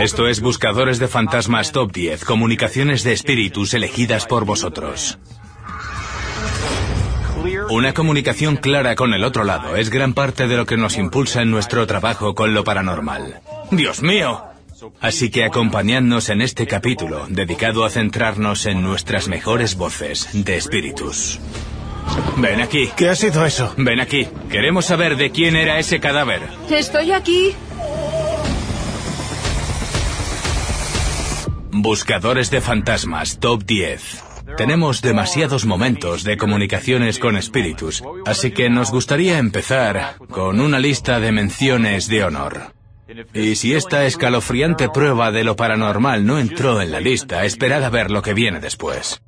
Esto es Buscadores de Fantasmas Top 10, comunicaciones de espíritus elegidas por vosotros. Una comunicación clara con el otro lado es gran parte de lo que nos impulsa en nuestro trabajo con lo paranormal. ¡Dios mío! Así que acompañadnos en este capítulo dedicado a centrarnos en nuestras mejores voces de espíritus. Ven aquí. ¿Qué ha sido eso? Ven aquí. Queremos saber de quién era ese cadáver. Estoy aquí. Buscadores de fantasmas, top 10. Tenemos demasiados momentos de comunicaciones con espíritus, así que nos gustaría empezar con una lista de menciones de honor. Y si esta escalofriante prueba de lo paranormal no entró en la lista, esperad a ver lo que viene después.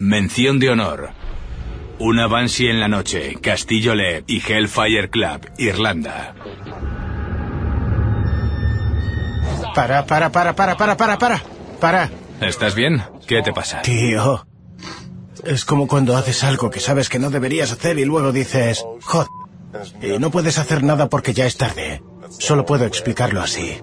Mención de honor. Una Banshee en la noche, Castillo Leb y Hellfire Club, Irlanda. Para, para, para, para, para, para, para. Para. ¿Estás bien? ¿Qué te pasa? Tío. Es como cuando haces algo que sabes que no deberías hacer y luego dices, joder. Y no puedes hacer nada porque ya es tarde. Solo puedo explicarlo así.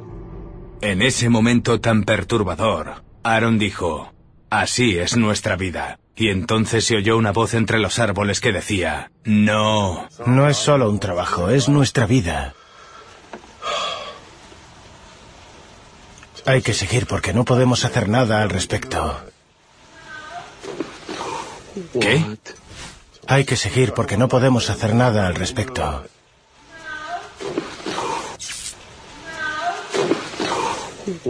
En ese momento tan perturbador, Aaron dijo, Así es nuestra vida. Y entonces se oyó una voz entre los árboles que decía, No. No es solo un trabajo, es nuestra vida. Hay que seguir porque no podemos hacer nada al respecto. ¿Qué? Hay que seguir porque no podemos hacer nada al respecto.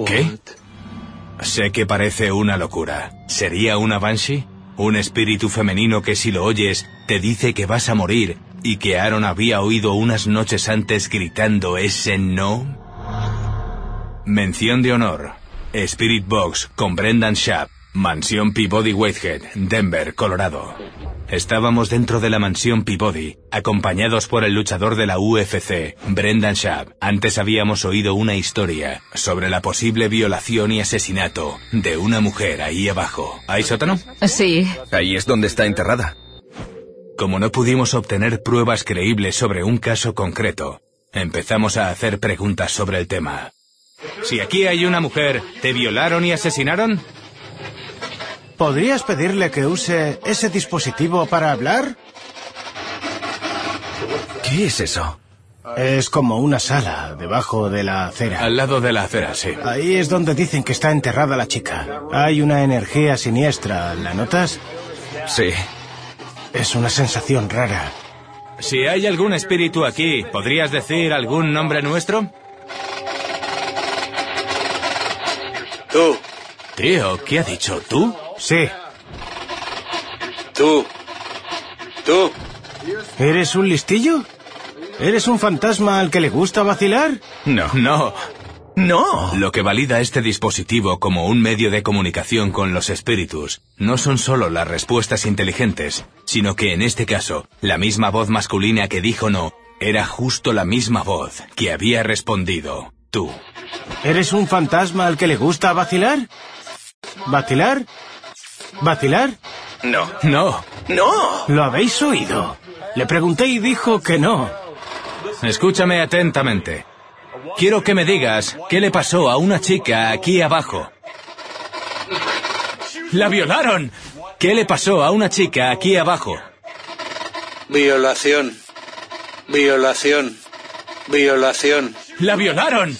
¿Qué? Sé que parece una locura. ¿Sería una Banshee? Un espíritu femenino que si lo oyes te dice que vas a morir y que Aaron había oído unas noches antes gritando ese no? Mención de honor. Spirit Box con Brendan Schaap. Mansión Peabody Whitehead, Denver, Colorado. Estábamos dentro de la mansión Peabody, acompañados por el luchador de la UFC, Brendan Schaap. Antes habíamos oído una historia sobre la posible violación y asesinato de una mujer ahí abajo. ¿Hay sótano? Sí. Ahí es donde está enterrada. Como no pudimos obtener pruebas creíbles sobre un caso concreto, empezamos a hacer preguntas sobre el tema. Si aquí hay una mujer, ¿te violaron y asesinaron? ¿Podrías pedirle que use ese dispositivo para hablar? ¿Qué es eso? Es como una sala debajo de la acera. Al lado de la acera, sí. Ahí es donde dicen que está enterrada la chica. Hay una energía siniestra, ¿la notas? Sí. Es una sensación rara. Si hay algún espíritu aquí, ¿podrías decir algún nombre nuestro? Tú, Tío, ¿qué ha dicho tú? Sí. tú, tú. ¿Eres un listillo? ¿Eres un fantasma al que le gusta vacilar? No, no. ¡No! Lo que valida este dispositivo como un medio de comunicación con los espíritus no son solo las respuestas inteligentes, sino que en este caso, la misma voz masculina que dijo no era justo la misma voz que había respondido tú. ¿Eres un fantasma al que le gusta vacilar? ¿Vacilar? ¿Vacilar? No. No. ¡No! ¿Lo habéis oído? Le pregunté y dijo que no. Escúchame atentamente. Quiero que me digas qué le pasó a una chica aquí abajo. ¡La violaron! ¿Qué le pasó a una chica aquí abajo? Violación. Violación. Violación. ¡La violaron!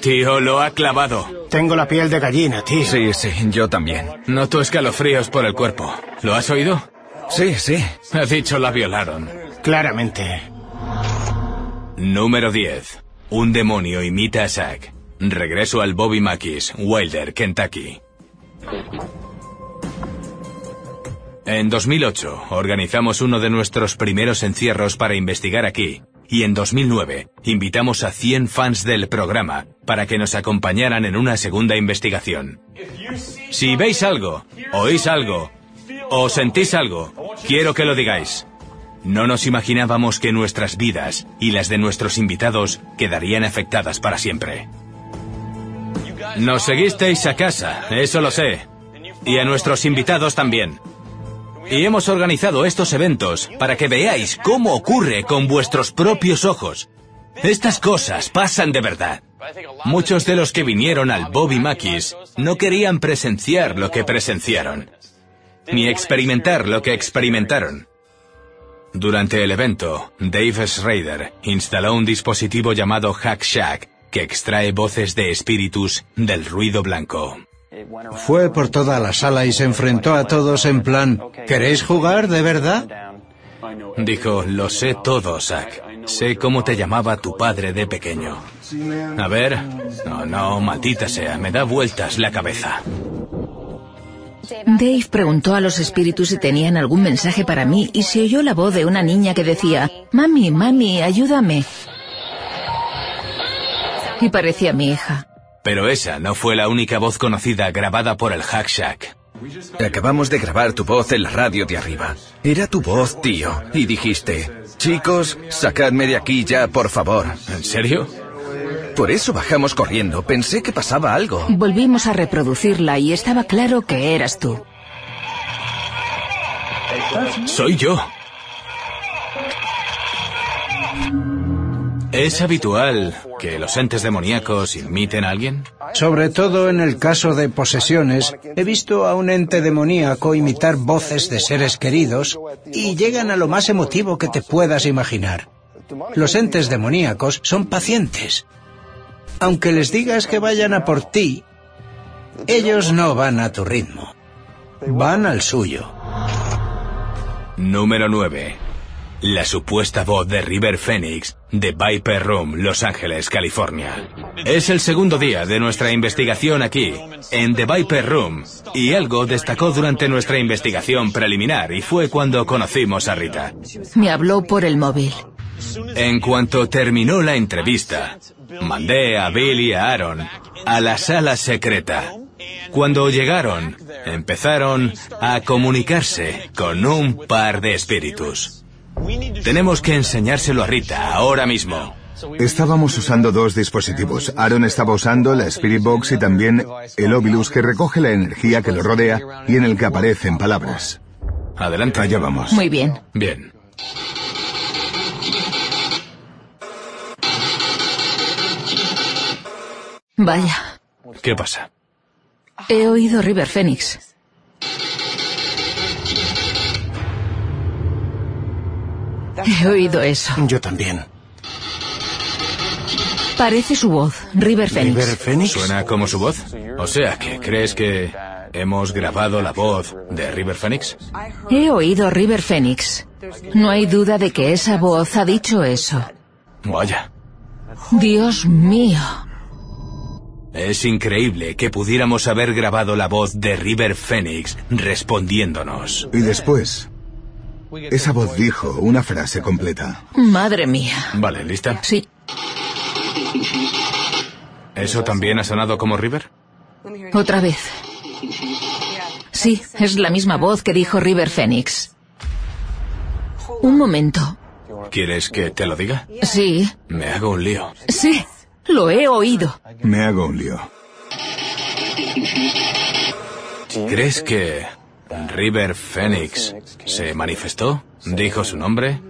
Tío, lo ha clavado. Tengo la piel de gallina, tío. Sí, sí, yo también. Noto escalofríos por el cuerpo. ¿Lo has oído? Sí, sí. Ha dicho la violaron. Claramente. Número 10. Un demonio imita a Zack. Regreso al Bobby Mackey's, Wilder, Kentucky. En 2008 organizamos uno de nuestros primeros encierros para investigar aquí. Y en 2009 invitamos a 100 fans del programa para que nos acompañaran en una segunda investigación. Si veis algo, oís algo o sentís algo, quiero que lo digáis. No nos imaginábamos que nuestras vidas y las de nuestros invitados quedarían afectadas para siempre. Nos seguisteis a casa, eso lo sé. Y a nuestros invitados también. Y hemos organizado estos eventos para que veáis cómo ocurre con vuestros propios ojos. Estas cosas pasan de verdad. Muchos de los que vinieron al Bobby Mackey's no querían presenciar lo que presenciaron, ni experimentar lo que experimentaron. Durante el evento, Dave Schrader instaló un dispositivo llamado Hack Shack que extrae voces de espíritus del ruido blanco. Fue por toda la sala y se enfrentó a todos en plan, ¿queréis jugar de verdad? Dijo, lo sé todo, Zack. Sé cómo te llamaba tu padre de pequeño. A ver, no, no, maldita sea, me da vueltas la cabeza. Dave preguntó a los espíritus si tenían algún mensaje para mí y se oyó la voz de una niña que decía, Mami, mami, ayúdame. Y parecía mi hija. Pero esa no fue la única voz conocida grabada por el Hack Shack. Acabamos de grabar tu voz en la radio de arriba. Era tu voz, tío. Y dijiste, chicos, sacadme de aquí ya, por favor. ¿En serio? Por eso bajamos corriendo. Pensé que pasaba algo. Volvimos a reproducirla y estaba claro que eras tú. Soy yo. ¿Es habitual que los entes demoníacos imiten a alguien? Sobre todo en el caso de posesiones, he visto a un ente demoníaco imitar voces de seres queridos y llegan a lo más emotivo que te puedas imaginar. Los entes demoníacos son pacientes. Aunque les digas que vayan a por ti, ellos no van a tu ritmo. Van al suyo. Número 9. La supuesta voz de River Phoenix de Viper Room, Los Ángeles, California. Es el segundo día de nuestra investigación aquí, en The Viper Room, y algo destacó durante nuestra investigación preliminar y fue cuando conocimos a Rita. Me habló por el móvil. En cuanto terminó la entrevista, mandé a Bill y a Aaron a la sala secreta. Cuando llegaron, empezaron a comunicarse con un par de espíritus. Tenemos que enseñárselo a Rita ahora mismo. Estábamos usando dos dispositivos. Aaron estaba usando la Spirit Box y también el Ovilus que recoge la energía que lo rodea y en el que aparecen palabras. Adelante. Allá vamos. Muy bien. Bien. Vaya. ¿Qué pasa? He oído River Phoenix. He oído eso. Yo también. Parece su voz, River Phoenix. ¿River Phoenix? ¿Suena como su voz? O sea, que crees que hemos grabado la voz de River Phoenix? He oído River Phoenix. No hay duda de que esa voz ha dicho eso. Vaya. Dios mío. Es increíble que pudiéramos haber grabado la voz de River Phoenix respondiéndonos. Y después, esa voz dijo una frase completa. Madre mía. Vale, ¿lista? Sí. ¿Eso también ha sonado como River? Otra vez. Sí, es la misma voz que dijo River Phoenix. Un momento. ¿Quieres que te lo diga? Sí, Me hago un lío. sí, lo he oído. Me hago un lío. ¿Crees que River Phoenix se manifestó? ¿Dijo su nombre?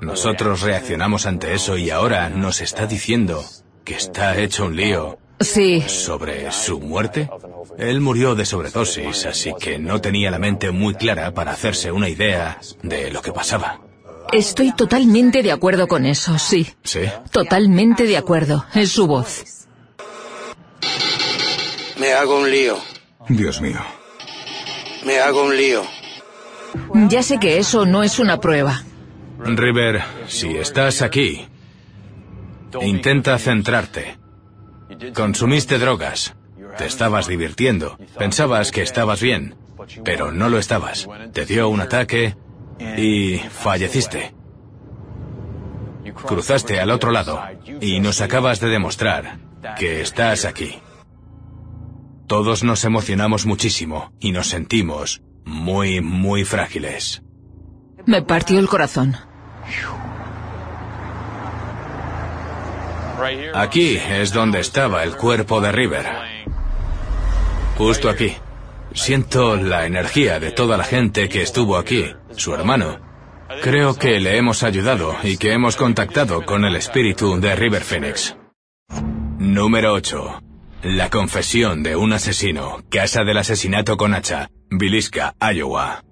Nosotros reaccionamos ante eso y ahora nos está diciendo que está hecho un lío Sí, sobre su muerte. Él murió de sobredosis, así que no tenía la mente muy clara para hacerse una idea de lo que pasaba. estoy totalmente de acuerdo con eso, sí. ¿Sí? Totalmente de acuerdo. Es su voz. Me hago un lío. Dios mío. Me hago un lío. Ya sé que eso no es una prueba. River, si estás aquí, intenta centrarte. Consumiste drogas. Te estabas divirtiendo. Pensabas que estabas bien, pero no lo estabas. Te dio un ataque y falleciste. Cruzaste al otro lado y nos acabas de demostrar que estás aquí. Todos nos emocionamos muchísimo y nos sentimos muy, muy frágiles. Me partió el corazón. Aquí es donde estaba el cuerpo de River. Justo aquí. Siento la energía de toda la gente que estuvo aquí. Su hermano. Creo que le hemos ayudado y que hemos contactado con el espíritu de River Phoenix. Número 8. La confesión de un asesino. Casa del asesinato con hacha. Villisca, Iowa.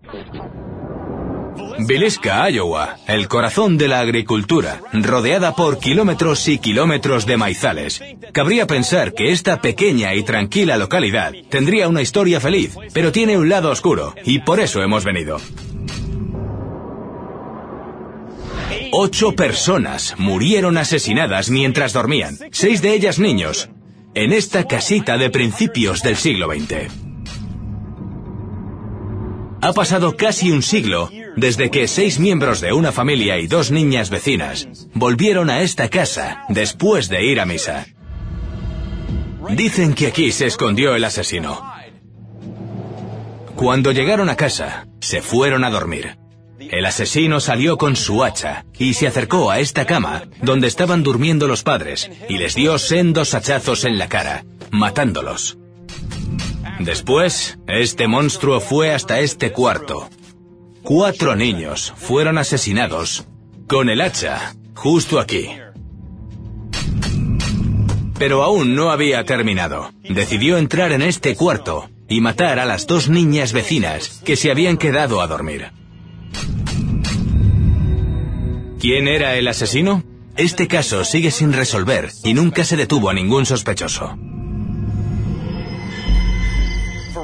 Villisca, Iowa, el corazón de la agricultura, rodeada por kilómetros y kilómetros de maizales. Cabría pensar que esta pequeña y tranquila localidad tendría una historia feliz, pero tiene un lado oscuro, y por eso hemos venido. Ocho personas murieron asesinadas mientras dormían, seis de ellas niños, en esta casita de principios del siglo XX. Ha pasado casi un siglo desde que seis miembros de una familia y dos niñas vecinas volvieron a esta casa después de ir a misa. Dicen que aquí se escondió el asesino. Cuando llegaron a casa, se fueron a dormir. El asesino salió con su hacha y se acercó a esta cama donde estaban durmiendo los padres y les dio sendos hachazos en la cara, matándolos. Después, este monstruo fue hasta este cuarto. Cuatro niños fueron asesinados con el hacha justo aquí. Pero aún no había terminado. Decidió entrar en este cuarto y matar a las dos niñas vecinas que se habían quedado a dormir. ¿Quién era el asesino? Este caso sigue sin resolver y nunca se detuvo a ningún sospechoso.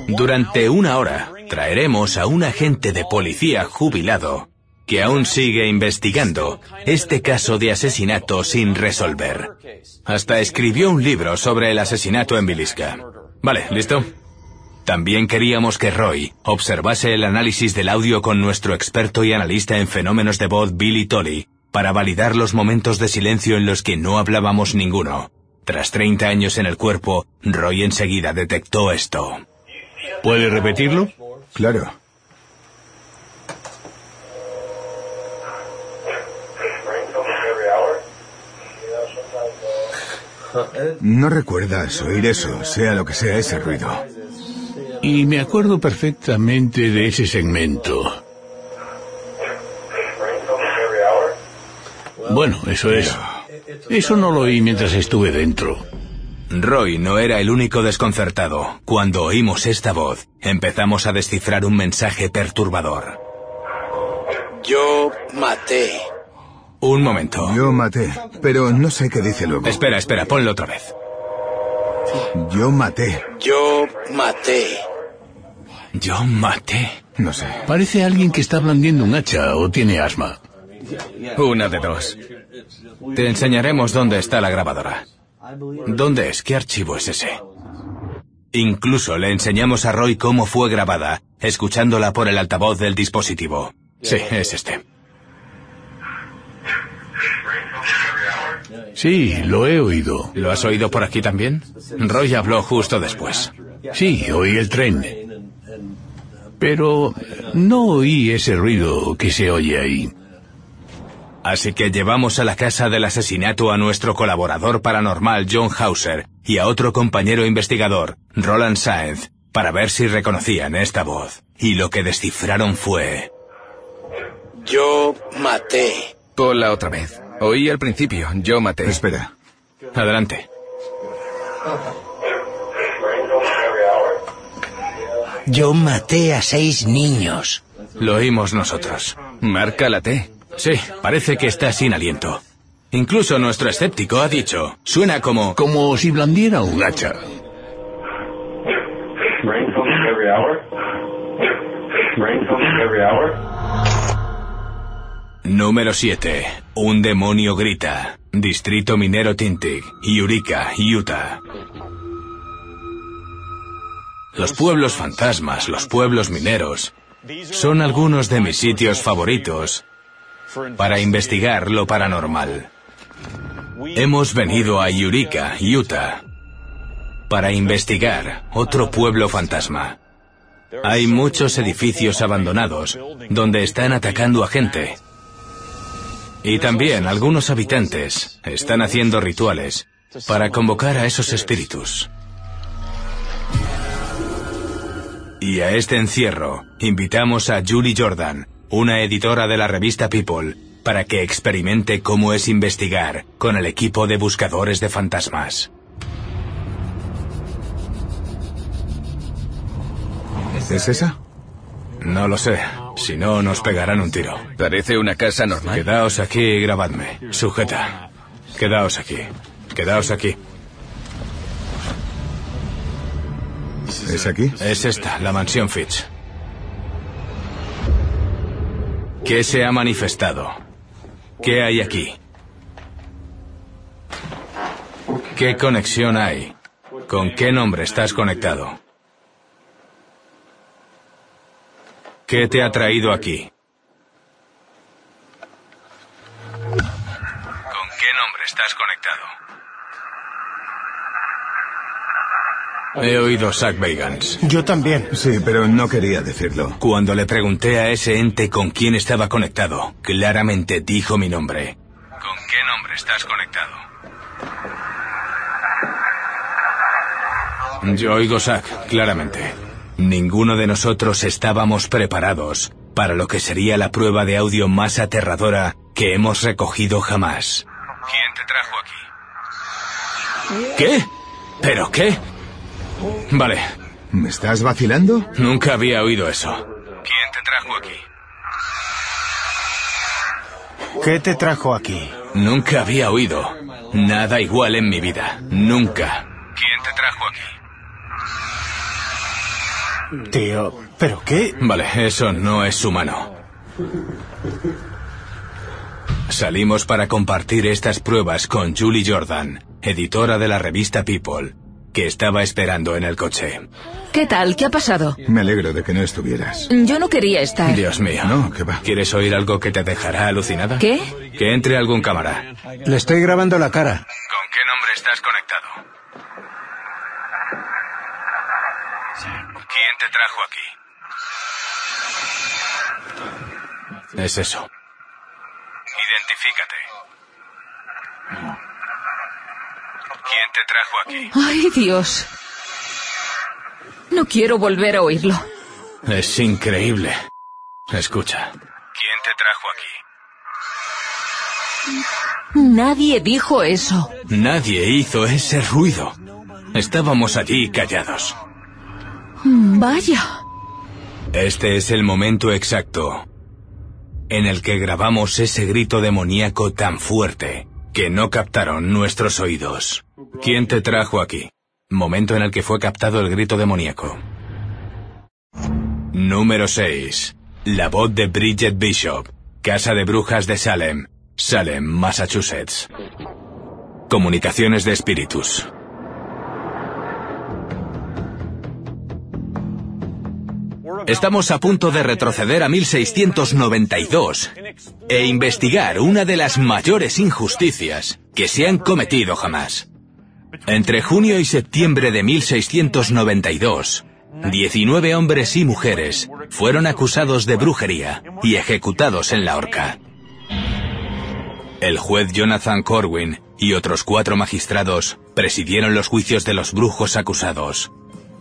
Durante una hora traeremos a un agente de policía jubilado que aún sigue investigando este caso de asesinato sin resolver. Hasta escribió un libro sobre el asesinato en Villisca. Vale, ¿listo? También queríamos que Roy observase el análisis del audio con nuestro experto y analista en fenómenos de voz Billy Tolley para validar los momentos de silencio en los que no hablábamos ninguno. Tras 30 años en el cuerpo, Roy enseguida detectó esto. ¿Puede repetirlo? Claro. No recuerdas oír eso, sea lo que sea ese ruido. Y me acuerdo perfectamente de ese segmento. Bueno, eso es. Eso no lo oí mientras estuve dentro. Roy no era el único desconcertado. Cuando oímos esta voz, empezamos a descifrar un mensaje perturbador. Yo maté. Un momento. Yo maté, pero no sé qué dice luego. Espera, espera, ponlo otra vez. Yo maté. Yo maté. Yo maté. No sé. Parece alguien que está blandiendo un hacha o tiene asma. Una de dos. Te enseñaremos dónde está la grabadora. ¿Dónde es? ¿Qué archivo es ese? Incluso le enseñamos a Roy cómo fue grabada, escuchándola por el altavoz del dispositivo. Sí, es este. Sí, lo he oído. ¿Lo has oído por aquí también? Roy habló justo después. Sí, oí el tren. Pero no oí ese ruido que se oye ahí. Así que llevamos a la casa del asesinato a nuestro colaborador paranormal John Hauser y a otro compañero investigador, Roland Saenz, para ver si reconocían esta voz. Y lo que descifraron fue... Yo maté. Ponla otra vez. Oí al principio, yo maté. Espera. Adelante. Yo maté a seis niños. Lo oímos nosotros. Marca la T. Sí, parece que está sin aliento. Incluso nuestro escéptico ha dicho, suena como... Como si blandiera un hacha. Número 7. Un demonio grita. Distrito minero Tintig, Eureka, Utah. Los pueblos fantasmas, los pueblos mineros, son algunos de mis sitios favoritos para investigar lo paranormal. Hemos venido a Eureka, Utah, para investigar otro pueblo fantasma. Hay muchos edificios abandonados donde están atacando a gente. Y también algunos habitantes están haciendo rituales para convocar a esos espíritus. Y a este encierro invitamos a Julie Jordan, una editora de la revista People, para que experimente cómo es investigar con el equipo de buscadores de fantasmas. ¿Es esa? No lo sé. Si no, nos pegarán un tiro. Parece una casa normal. Quedaos aquí y grabadme. Sujeta. Quedaos aquí. Quedaos aquí. ¿Es aquí? Es esta, la mansión Fitch. ¿Qué se ha manifestado? ¿Qué hay aquí? ¿Qué conexión hay? ¿Con qué nombre estás conectado? ¿Qué te ha traído aquí? ¿Con qué nombre estás conectado? He oído Zack Bagans. Yo también. Sí, pero no quería decirlo. Cuando le pregunté a ese ente con quién estaba conectado, claramente dijo mi nombre. ¿Con qué nombre estás conectado? Yo oigo Zack, claramente. Ninguno de nosotros estábamos preparados para lo que sería la prueba de audio más aterradora que hemos recogido jamás. ¿Quién te trajo aquí? ¿Qué? ¿Pero qué? Vale, ¿Me estás vacilando? nunca había oído eso. ¿Quién te trajo aquí? ¿Qué te trajo aquí? Nunca había oído nada igual en mi vida. Nunca. ¿Quién te trajo aquí? Tío, ¿pero qué? Vale, eso no es humano. Salimos para compartir estas pruebas con Julie Jordan, editora de la revista People, que estaba esperando en el coche. ¿Qué tal? ¿Qué ha pasado? Me alegro de que no estuvieras. Yo no quería estar. Dios mío. No, ¿qué va? ¿Quieres oír algo que te dejará alucinada? ¿Qué? Que entre algún cámara. Le estoy grabando la cara. ¿Con qué nombre estás conectado? ¿Quién te trajo aquí? Es eso. Identifícate. ¿Quién te trajo aquí? Ay, Dios. No quiero volver a oírlo. Es increíble. Escucha. ¿Quién te trajo aquí? Nadie dijo eso. Nadie hizo ese ruido. Estábamos allí callados. Vaya. Este es el momento exacto en el que grabamos ese grito demoníaco tan fuerte que no captaron nuestros oídos. ¿Quién te trajo aquí? Momento en el que fue captado el grito demoníaco. Número 6. La voz de Bridget Bishop, Casa de Brujas de Salem, Salem, Massachusetts. Comunicaciones de espíritus. Estamos a punto de retroceder a 1692 e investigar una de las mayores injusticias que se han cometido jamás. Entre junio y septiembre de 1692, 19 hombres y mujeres fueron acusados de brujería y ejecutados en la horca. El juez Jonathan Corwin y otros cuatro magistrados presidieron los juicios de los brujos acusados.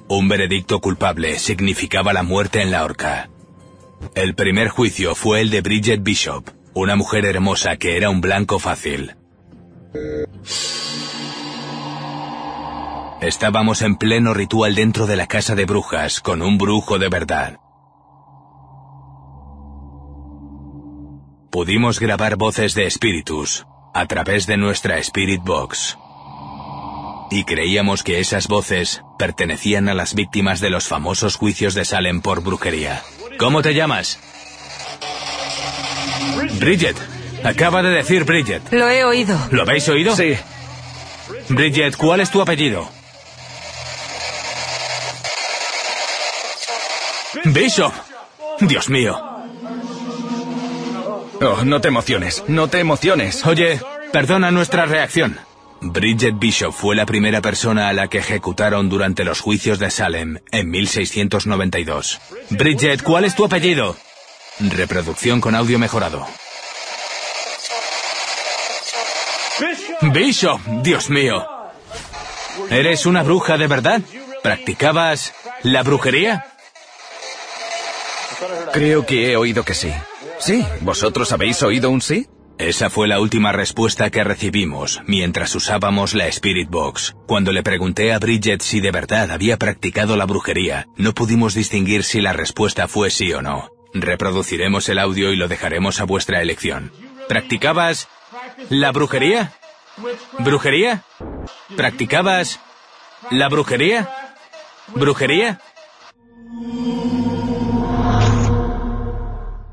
Un veredicto culpable significaba la muerte en la horca. El primer juicio fue el de Bridget Bishop, una mujer hermosa que era un blanco fácil. Estábamos en pleno ritual dentro de la casa de brujas con un brujo de verdad. Pudimos grabar voces de espíritus a través de nuestra Spirit Box. Y creíamos que esas voces pertenecían a las víctimas de los famosos juicios de Salem por brujería. ¿Cómo te llamas? Bridget. Acaba de decir Bridget. Lo he oído. ¿Lo habéis oído? Sí. Bridget, ¿cuál es tu apellido? Bishop. Dios mío. Oh, no te emociones, no te emociones. Oye, perdona nuestra reacción. Bridget Bishop fue la primera persona a la que ejecutaron durante los juicios de Salem en 1692. Bridget, ¿cuál es tu apellido? Reproducción con audio mejorado. Bishop, Dios mío. ¿Eres una bruja de verdad? ¿Practicabas la brujería? Creo que he oído que sí. Sí, ¿vosotros habéis oído un sí? Esa fue la última respuesta que recibimos mientras usábamos la Spirit Box. Cuando le pregunté a Bridget si de verdad había practicado la brujería, no pudimos distinguir si la respuesta fue sí o no. Reproduciremos el audio y lo dejaremos a vuestra elección. ¿Practicabas la brujería? ¿Brujería? ¿Practicabas la brujería? ¿Brujería?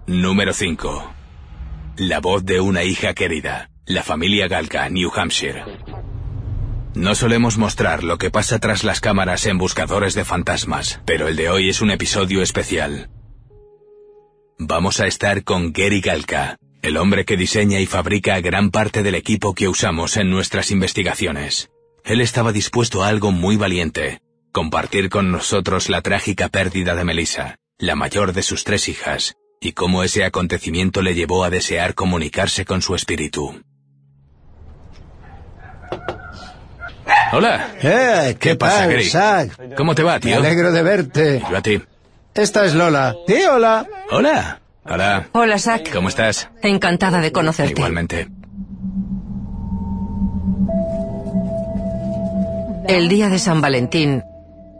Número 5. La voz de una hija querida. La familia Galka, New Hampshire. No solemos mostrar lo que pasa tras las cámaras en Buscadores de Fantasmas, pero el de hoy es un episodio especial. Vamos a estar con Gary Galka, el hombre que diseña y fabrica gran parte del equipo que usamos en nuestras investigaciones. Él estaba dispuesto a algo muy valiente, compartir con nosotros la trágica pérdida de Melissa, la mayor de sus tres hijas, y cómo ese acontecimiento le llevó a desear comunicarse con su espíritu. Hola. Eh, ¿qué, pasa, tal? Zack? ¿Cómo te va, Me tío? alegro de verte. Yo a ti. Esta es Lola. Sí, hola. Hola. Hola. Hola, Zack. ¿Cómo estás? Encantada de conocerte. Igualmente. El día de San Valentín,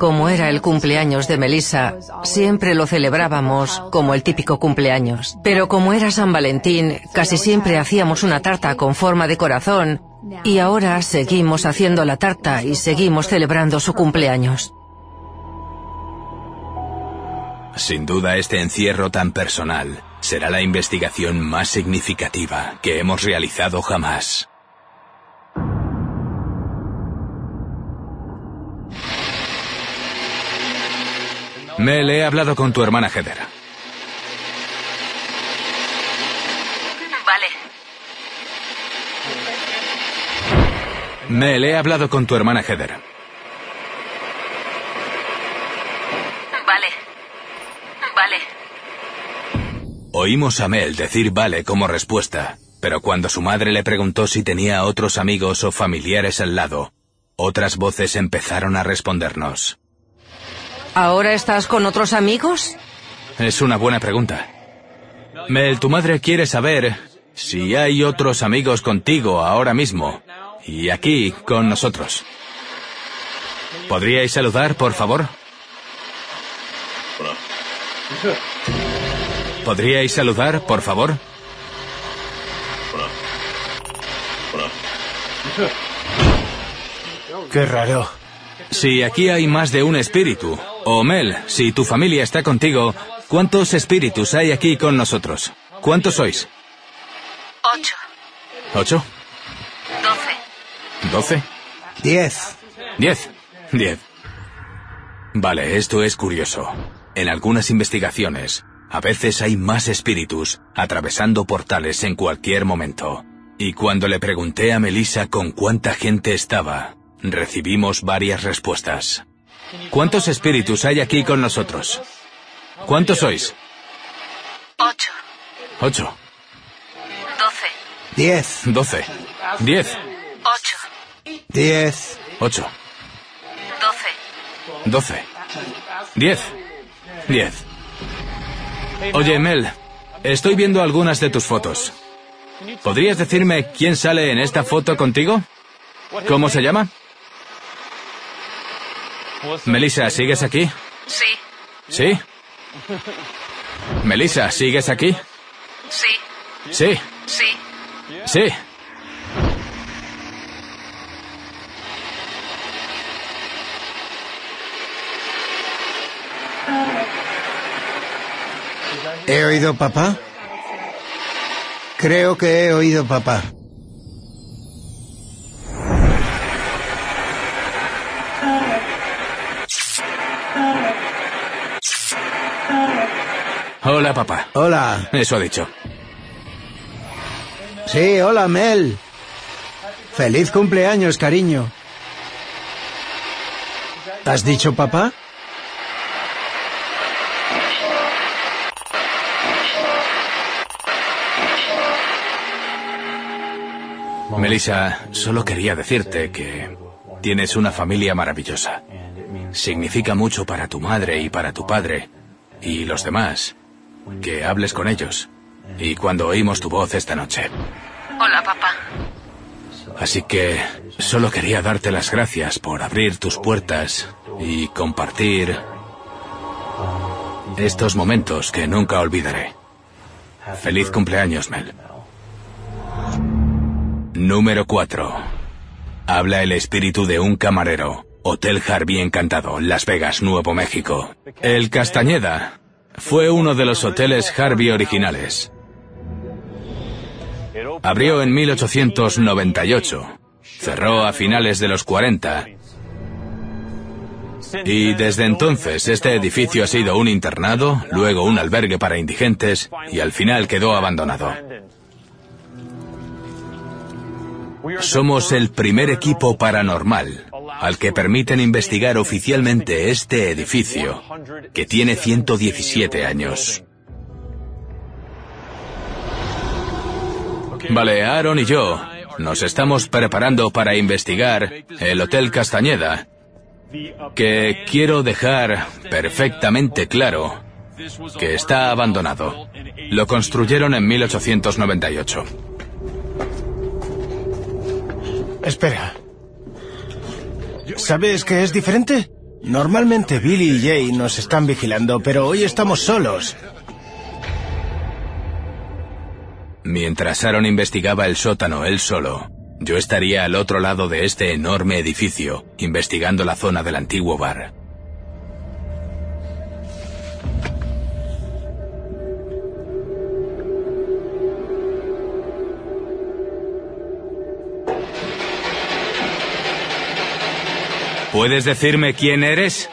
como era el cumpleaños de Melissa, siempre lo celebrábamos como el típico cumpleaños. Pero como era San Valentín, casi siempre hacíamos una tarta con forma de corazón y ahora seguimos haciendo la tarta y seguimos celebrando su cumpleaños. Sin duda este encierro tan personal será la investigación más significativa que hemos realizado jamás. Mel, he hablado con tu hermana Heather. Vale. Mel, he hablado con tu hermana Heather. Vale. Vale. Oímos a Mel decir vale como respuesta, pero cuando su madre le preguntó si tenía otros amigos o familiares al lado, otras voces empezaron a respondernos. ¿Ahora estás con otros amigos? Es una buena pregunta. Mel, tu madre quiere saber si hay otros amigos contigo ahora mismo y aquí con nosotros. ¿Podríais saludar, por favor? ¿Podríais saludar, por favor? Qué raro. Si aquí hay más de un espíritu, o Mel, si tu familia está contigo, ¿cuántos espíritus hay aquí con nosotros? ¿Cuántos sois? Ocho. ¿Ocho? Doce. ¿Doce? Diez. Diez. Diez. Vale, esto es curioso. En algunas investigaciones, a veces hay más espíritus atravesando portales en cualquier momento. Y cuando le pregunté a Melissa con cuánta gente estaba, recibimos varias respuestas. ¿Cuántos espíritus hay aquí con nosotros? ¿Cuántos sois? Ocho. Ocho. Doce. Diez. Doce. Diez. Ocho. Diez. Ocho. Doce. Doce. Diez. Diez. Oye, Mel, estoy viendo algunas de tus fotos. ¿Podrías decirme quién sale en esta foto contigo? ¿Cómo se llama? Melissa, ¿sigues aquí? Sí. ¿Sí? Melissa, ¿sigues aquí? Sí. Sí. Sí. Sí. ¿He oído papá? Creo que he oído papá. Hola, papá. Hola. Eso ha dicho. Sí, hola, Mel. Feliz cumpleaños, cariño. ¿Has dicho papá? Melissa, solo quería decirte que tienes una familia maravillosa. Significa mucho para tu madre y para tu padre y los demás que hables con ellos. y cuando oímos tu voz esta noche. Hola, papá. Así que solo quería darte las gracias por abrir tus puertas y compartir estos momentos que nunca olvidaré. Feliz cumpleaños, Mel. Número 4. Habla el espíritu de un camarero. Hotel Harvey Encantado, Las Vegas, Nuevo México. El Castañeda fue uno de los hoteles Harvey originales. Abrió en 1898. Cerró a finales de los 40. Y desde entonces este edificio ha sido un internado, luego un albergue para indigentes y al final quedó abandonado. Somos el primer equipo paranormal al que permiten investigar oficialmente este edificio, que tiene 117 años. Vale, Aaron y yo nos estamos preparando para investigar el Hotel Castañeda, que quiero dejar perfectamente claro que está abandonado. Lo construyeron en 1898. Espera. ¿Sabes qué es diferente? Normalmente Billy y Jay nos están vigilando, pero hoy estamos solos. Mientras Aaron investigaba el sótano él solo, yo estaría al otro lado de este enorme edificio, investigando la zona del antiguo bar. ¿Puedes decirme quién eres?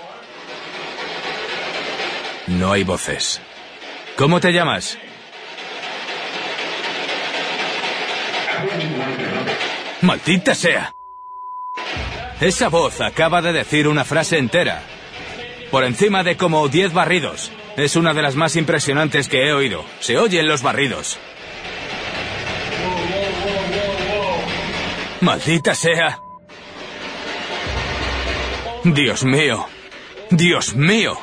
No hay voces. ¿Cómo te llamas? ¡Maldita sea! Esa voz acaba de decir una frase entera. Por encima de como diez barridos. Es una de las más impresionantes que he oído. Se oyen los barridos. ¡Maldita sea! Dios mío. Dios mío.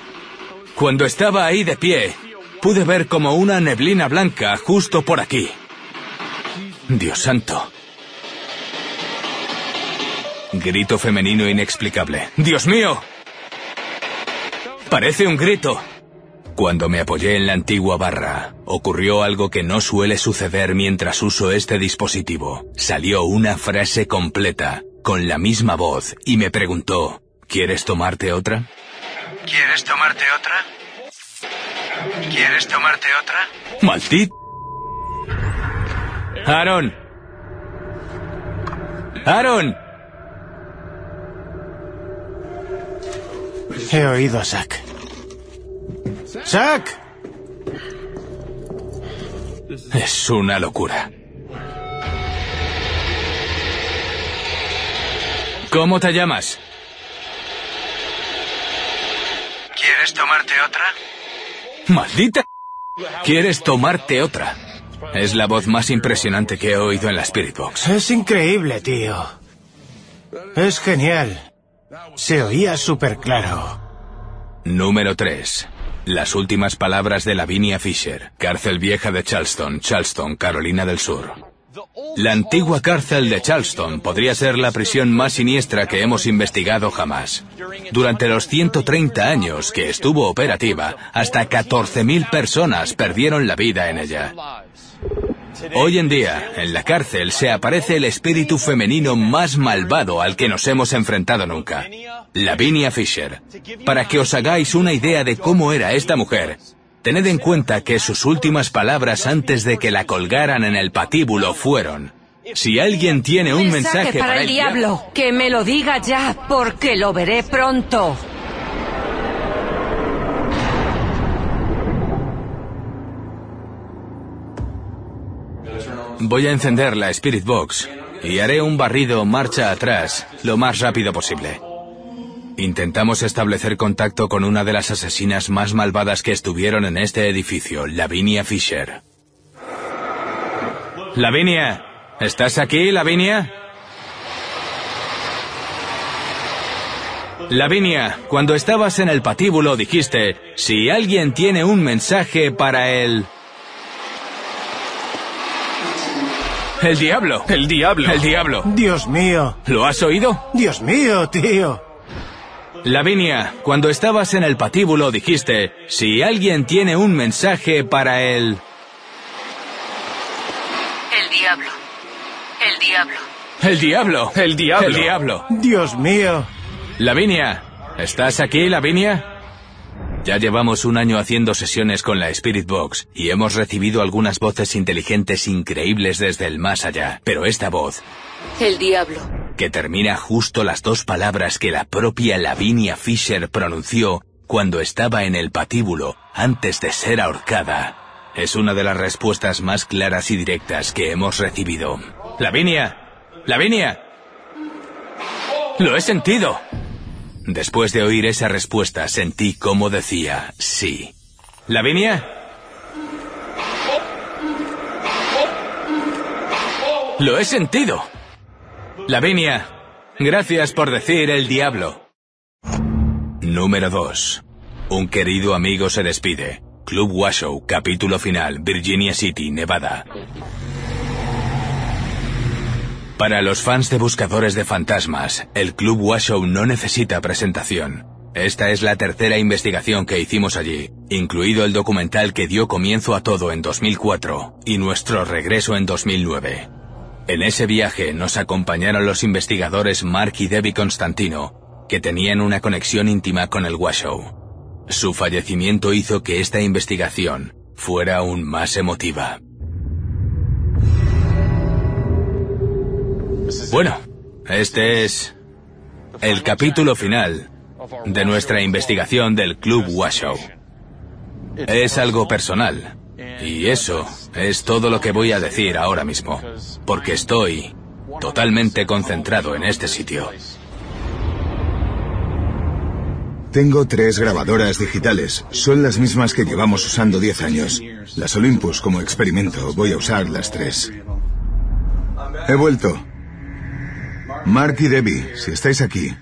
Cuando estaba ahí de pie, pude ver como una neblina blanca justo por aquí. Dios santo. Grito femenino inexplicable. ¡Dios mío! Parece un grito. Cuando me apoyé en la antigua barra, ocurrió algo que no suele suceder mientras uso este dispositivo. Salió una frase completa, con la misma voz, y me preguntó, ¿Quieres tomarte otra? ¿Quieres tomarte otra? ¿Quieres tomarte otra? ¡Maldito! ¡Aaron! ¡Aaron! He oído a Zack. ¡Zack! Es una locura. ¿Cómo te llamas? ¿Quieres tomarte otra? ¡Maldita! ¿Quieres tomarte otra? Es la voz más impresionante que he oído en la Spirit Box. Es increíble, tío. Es genial. Se oía súper claro. Número 3. Las últimas palabras de Lavinia Fisher, cárcel vieja de Charleston, Charleston, Carolina del Sur. La antigua cárcel de Charleston podría ser la prisión más siniestra que hemos investigado jamás. Durante los 130 años que estuvo operativa, hasta 14.000 personas perdieron la vida en ella. Hoy en día, en la cárcel se aparece el espíritu femenino más malvado al que nos hemos enfrentado nunca, Lavinia Fisher. Para que os hagáis una idea de cómo era esta mujer, tened en cuenta que sus últimas palabras antes de que la colgaran en el patíbulo fueron, si alguien tiene un mensaje, para, el diablo, que me lo diga ya, porque lo veré pronto. Voy a encender la Spirit Box y haré un barrido marcha atrás lo más rápido posible. Intentamos establecer contacto con una de las asesinas más malvadas que estuvieron en este edificio, Lavinia Fisher. Lavinia, ¿estás aquí, Lavinia? Lavinia, cuando estabas en el patíbulo dijiste, si alguien tiene un mensaje para él... El diablo. El diablo. El diablo. Dios mío. ¿Lo has oído? Dios mío, tío. Lavinia, cuando estabas en el patíbulo dijiste, si alguien tiene un mensaje para él... El diablo. El diablo. El diablo. El diablo. El diablo. Dios mío. Lavinia, ¿estás aquí, Lavinia? Ya llevamos un año haciendo sesiones con la Spirit Box y hemos recibido algunas voces inteligentes increíbles desde el más allá. Pero esta voz, El diablo. que termina justo las dos palabras que la propia Lavinia Fisher pronunció cuando estaba en el patíbulo antes de ser ahorcada, es una de las respuestas más claras y directas que hemos recibido. Lavinia, Lavinia. Lo he sentido. Después de oír esa respuesta, sentí cómo decía sí. ¿Lavinia? Lo he sentido. Lavinia, gracias por decir el diablo. Número 2. Un querido amigo se despide. Club Washoe, capítulo final, Virginia City, Nevada. Para los fans de Buscadores de Fantasmas, el Club Washoe no necesita presentación. Esta es la tercera investigación que hicimos allí, incluido el documental que dio comienzo a todo en 2004 y nuestro regreso en 2009. En ese viaje nos acompañaron los investigadores Mark y Debbie Constantino, que tenían una conexión íntima con el Washoe. Su fallecimiento hizo que esta investigación fuera aún más emotiva. Bueno, este es el capítulo final de nuestra investigación del Club Washoe. Es algo personal. Y eso es todo lo que voy a decir ahora mismo, porque estoy totalmente concentrado en este sitio. Tengo tres grabadoras digitales. Son las mismas que llevamos usando 10 años. Las Olympus como experimento. Voy a usar las tres. He vuelto. Mark y Debbie, si estáis aquí,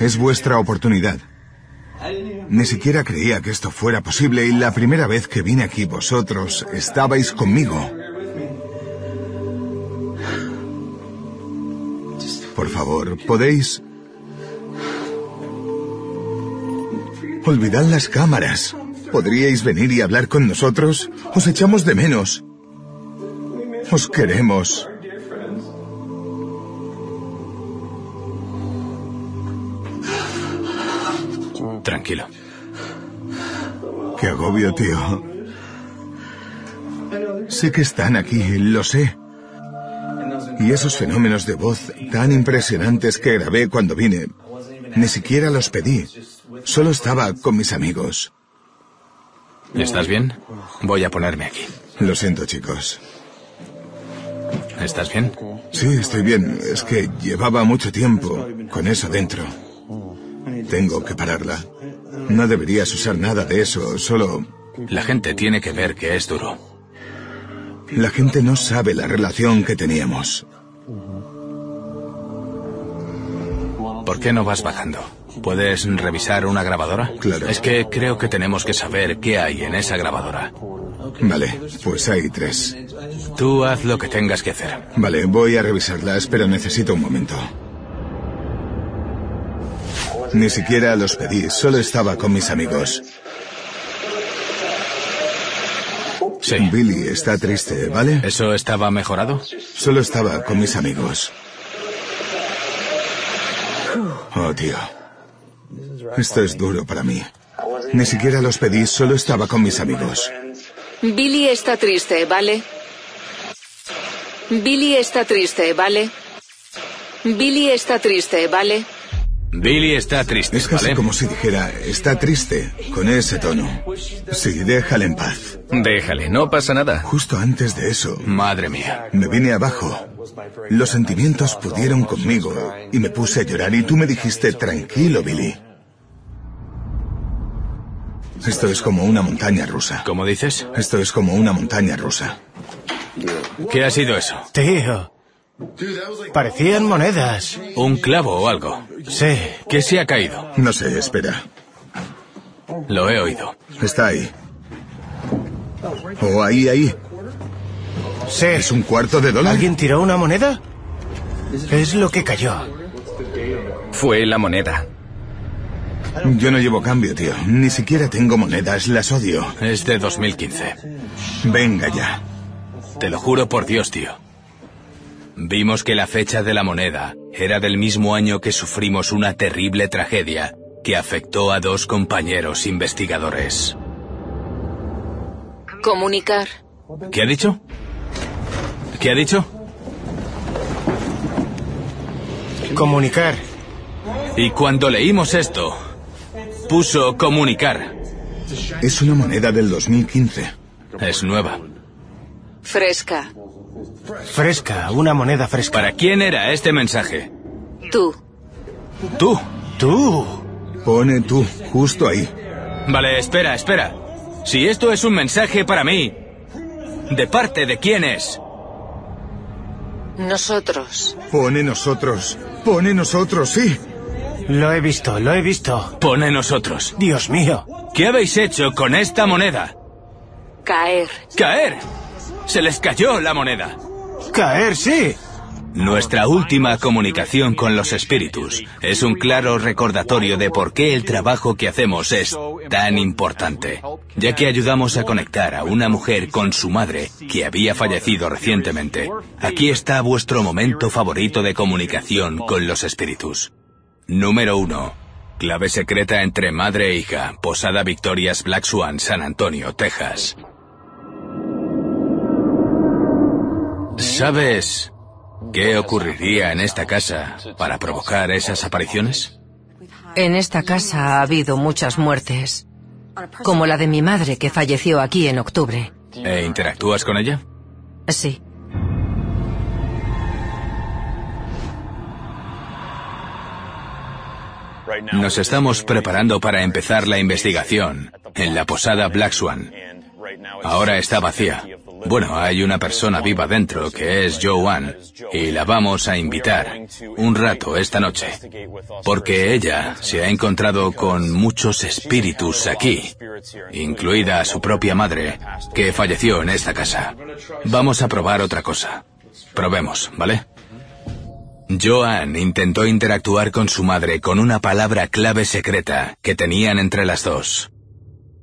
es vuestra oportunidad. Ni siquiera creía que esto fuera posible y la primera vez que vine aquí vosotros estabais conmigo. Por favor, ¿podéis Olvidad las cámaras. ¿Podríais venir y hablar con nosotros? Os echamos de menos. Os queremos. Tranquilo. Qué agobio, tío. Sé que están aquí, lo sé. Y esos fenómenos de voz tan impresionantes que grabé cuando vine, ni siquiera los pedí. Solo estaba con mis amigos. ¿Estás bien? Voy a ponerme aquí. Lo siento, chicos. ¿Estás bien? Sí, estoy bien. Es que llevaba mucho tiempo con eso dentro. Tengo que pararla. No deberías usar nada de eso, solo... La gente tiene que ver que es duro. La gente no sabe la relación que teníamos. ¿Por qué no vas bajando? ¿Puedes revisar una grabadora? Claro. Es que creo que tenemos que saber qué hay en esa grabadora. Vale, pues hay tres. Tú haz lo que tengas que hacer. Vale, voy a revisarlas, pero necesito un momento. Ni siquiera los pedí, solo estaba con mis amigos. Sí. Billy está triste, ¿vale? ¿Eso estaba mejorado? Solo estaba con mis amigos. Oh, tío. Esto es duro para mí. Ni siquiera los pedí, solo estaba con mis amigos. Billy está triste, ¿vale? Billy está triste, ¿vale? Billy está triste, ¿vale? Billy está triste, Es casi ¿vale? como si dijera, está triste, con ese tono. Sí, déjale en paz. Déjale, no pasa nada. Justo antes de eso, Madre mía. me vine abajo. Los sentimientos pudieron conmigo y me puse a llorar y tú me dijiste, tranquilo, Billy. Esto es como una montaña rusa. ¿Cómo dices? Esto es como una montaña rusa. ¿Qué ha sido eso? Tío. Parecían monedas. ¿Un clavo o algo? Sí. ¿Qué se ha caído? No sé, espera. Lo he oído. Está ahí. O ahí, ahí. Sí. ¿Es un cuarto de dólar? ¿Alguien tiró una moneda? Es lo que cayó. Fue la moneda. Yo no llevo cambio, tío. Ni siquiera tengo monedas, las odio. Es de 2015. Venga ya. Te lo juro por Dios, tío. Vimos que la fecha de la moneda era del mismo año que sufrimos una terrible tragedia que afectó a dos compañeros investigadores. Comunicar. ¿Qué ha dicho? ¿Qué ha dicho? Comunicar. Y cuando leímos esto, puso comunicar. Es una moneda del 2015. Es nueva. Fresca. Fresca, una moneda fresca. ¿Para quién era este mensaje? Tú. Tú. Tú. Pone tú, justo ahí. Vale, espera, espera. Si esto es un mensaje para mí, ¿de parte de quién es? Nosotros. Pone nosotros. Pone nosotros, sí. Lo he visto, lo he visto. Pone nosotros. Dios mío. ¿Qué habéis hecho con esta moneda? Caer. ¡Caer! Se les cayó la moneda. Caer, sí. Nuestra última comunicación con los espíritus es un claro recordatorio de por qué el trabajo que hacemos es tan importante, ya que ayudamos a conectar a una mujer con su madre que había fallecido recientemente. Aquí está vuestro momento favorito de comunicación con los espíritus. Número 1. Clave secreta entre madre e hija. Posada Victorias Black Swan, San Antonio, Texas. ¿Sabes qué ocurriría en esta casa para provocar esas apariciones? En esta casa ha habido muchas muertes, como la de mi madre que falleció aquí en octubre. ¿E interactúas con ella? Sí. Nos estamos preparando para empezar la investigación en la posada Black Swan. Ahora está vacía. Bueno, hay una persona viva dentro que es Joanne y la vamos a invitar un rato esta noche porque ella se ha encontrado con muchos espíritus aquí, incluida su propia madre que falleció en esta casa. Vamos a probar otra cosa. Probemos, ¿vale? Joan intentó interactuar con su madre con una palabra clave secreta que tenían entre las dos.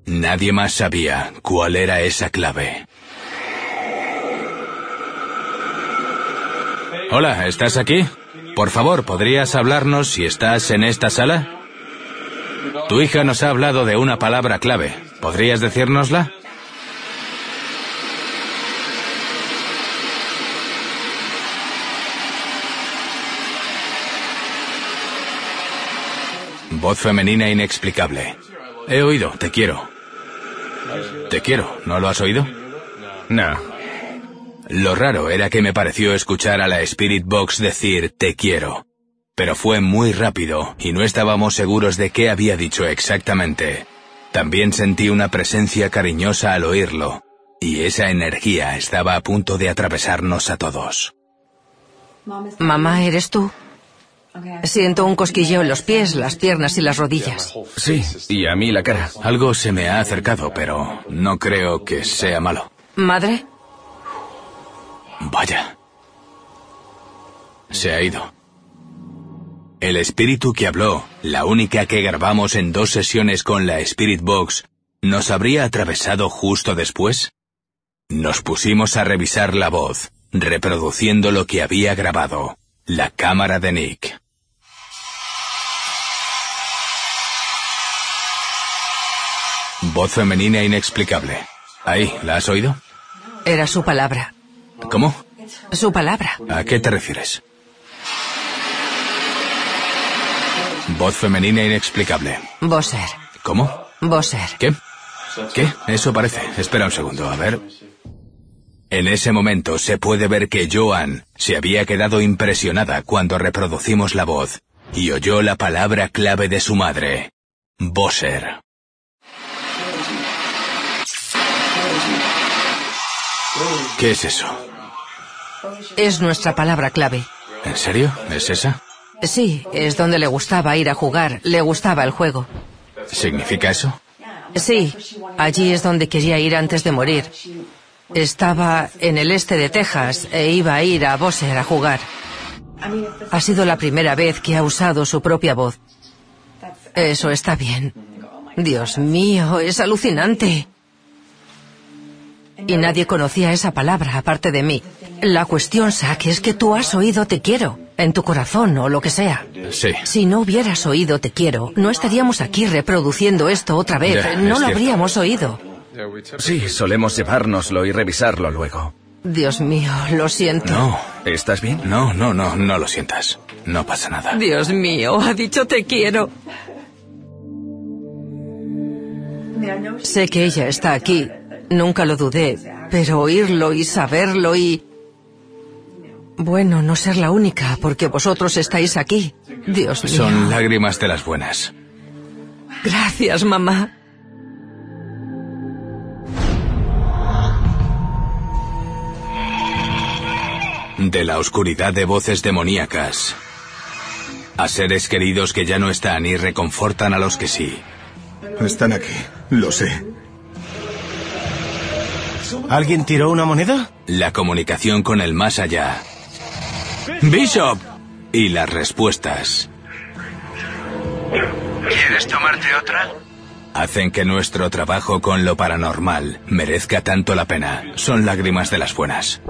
Nadie más sabía cuál era esa clave. Hola, ¿estás aquí? Por favor, ¿podrías hablarnos si estás en esta sala? Tu hija nos ha hablado de una palabra clave. ¿Podrías decírnosla? Voz femenina inexplicable. He oído, te quiero. Te quiero, ¿no lo has oído? No. Lo raro era que me pareció escuchar a la Spirit Box decir te quiero. Pero fue muy rápido y no estábamos seguros de qué había dicho exactamente. También sentí una presencia cariñosa al oírlo, y esa energía estaba a punto de atravesarnos a todos. Mamá, ¿eres tú? Siento un cosquilleo en los pies, las piernas y las rodillas. Sí, y a mí la cara. Algo se me ha acercado, pero no creo que sea malo. ¿Madre? Vaya. Se ha ido. El espíritu que habló, la única que grabamos en dos sesiones con la Spirit Box, ¿nos habría atravesado justo después? Nos pusimos a revisar la voz, reproduciendo lo que había grabado, la cámara de Nick. Voz femenina inexplicable. Ahí, ¿la has oído? Era su palabra. ¿Cómo? Su palabra. ¿A qué te refieres? Voz femenina inexplicable. Bosser. ¿Cómo? Bosser. ¿Qué? ¿Qué? Eso parece. Espera un segundo, a ver. En ese momento se puede ver que Joan se había quedado impresionada cuando reproducimos la voz y oyó la palabra clave de su madre. Bosser. ¿Qué es eso? Es nuestra palabra clave. ¿En serio? ¿Es esa? Sí, es donde le gustaba ir a jugar, le gustaba el juego. ¿Significa eso? Sí, allí es donde quería ir antes de morir. Estaba en el este de Texas e iba a ir a Bosser a jugar. Ha sido la primera vez que ha usado su propia voz. Eso está bien. Dios mío, es alucinante. Y nadie conocía esa palabra aparte de mí. La cuestión, Zack, es que tú has oído te quiero, en tu corazón o lo que sea. Sí. Si no hubieras oído te quiero, no estaríamos aquí reproduciendo esto otra vez. Ya, no es lo cierto. habríamos oído. Sí, solemos llevárnoslo y revisarlo luego. Dios mío, lo siento. No. ¿Estás bien? No, no, no, no lo sientas. No pasa nada. Dios mío, ha dicho te quiero. Sé que ella está aquí. Nunca lo dudé. Pero oírlo y saberlo y... Bueno, no ser la única, porque vosotros estáis aquí. Dios mío. Son lágrimas de las buenas. Gracias, mamá. De la oscuridad de voces demoníacas. A seres queridos que ya no están y reconfortan a los que sí. Están aquí, lo sé. ¿Alguien tiró una moneda? La comunicación con el más allá. Bishop. Y las respuestas ¿Quieres tomarte otra? hacen que nuestro trabajo con lo paranormal merezca tanto la pena. Son lágrimas de las buenas.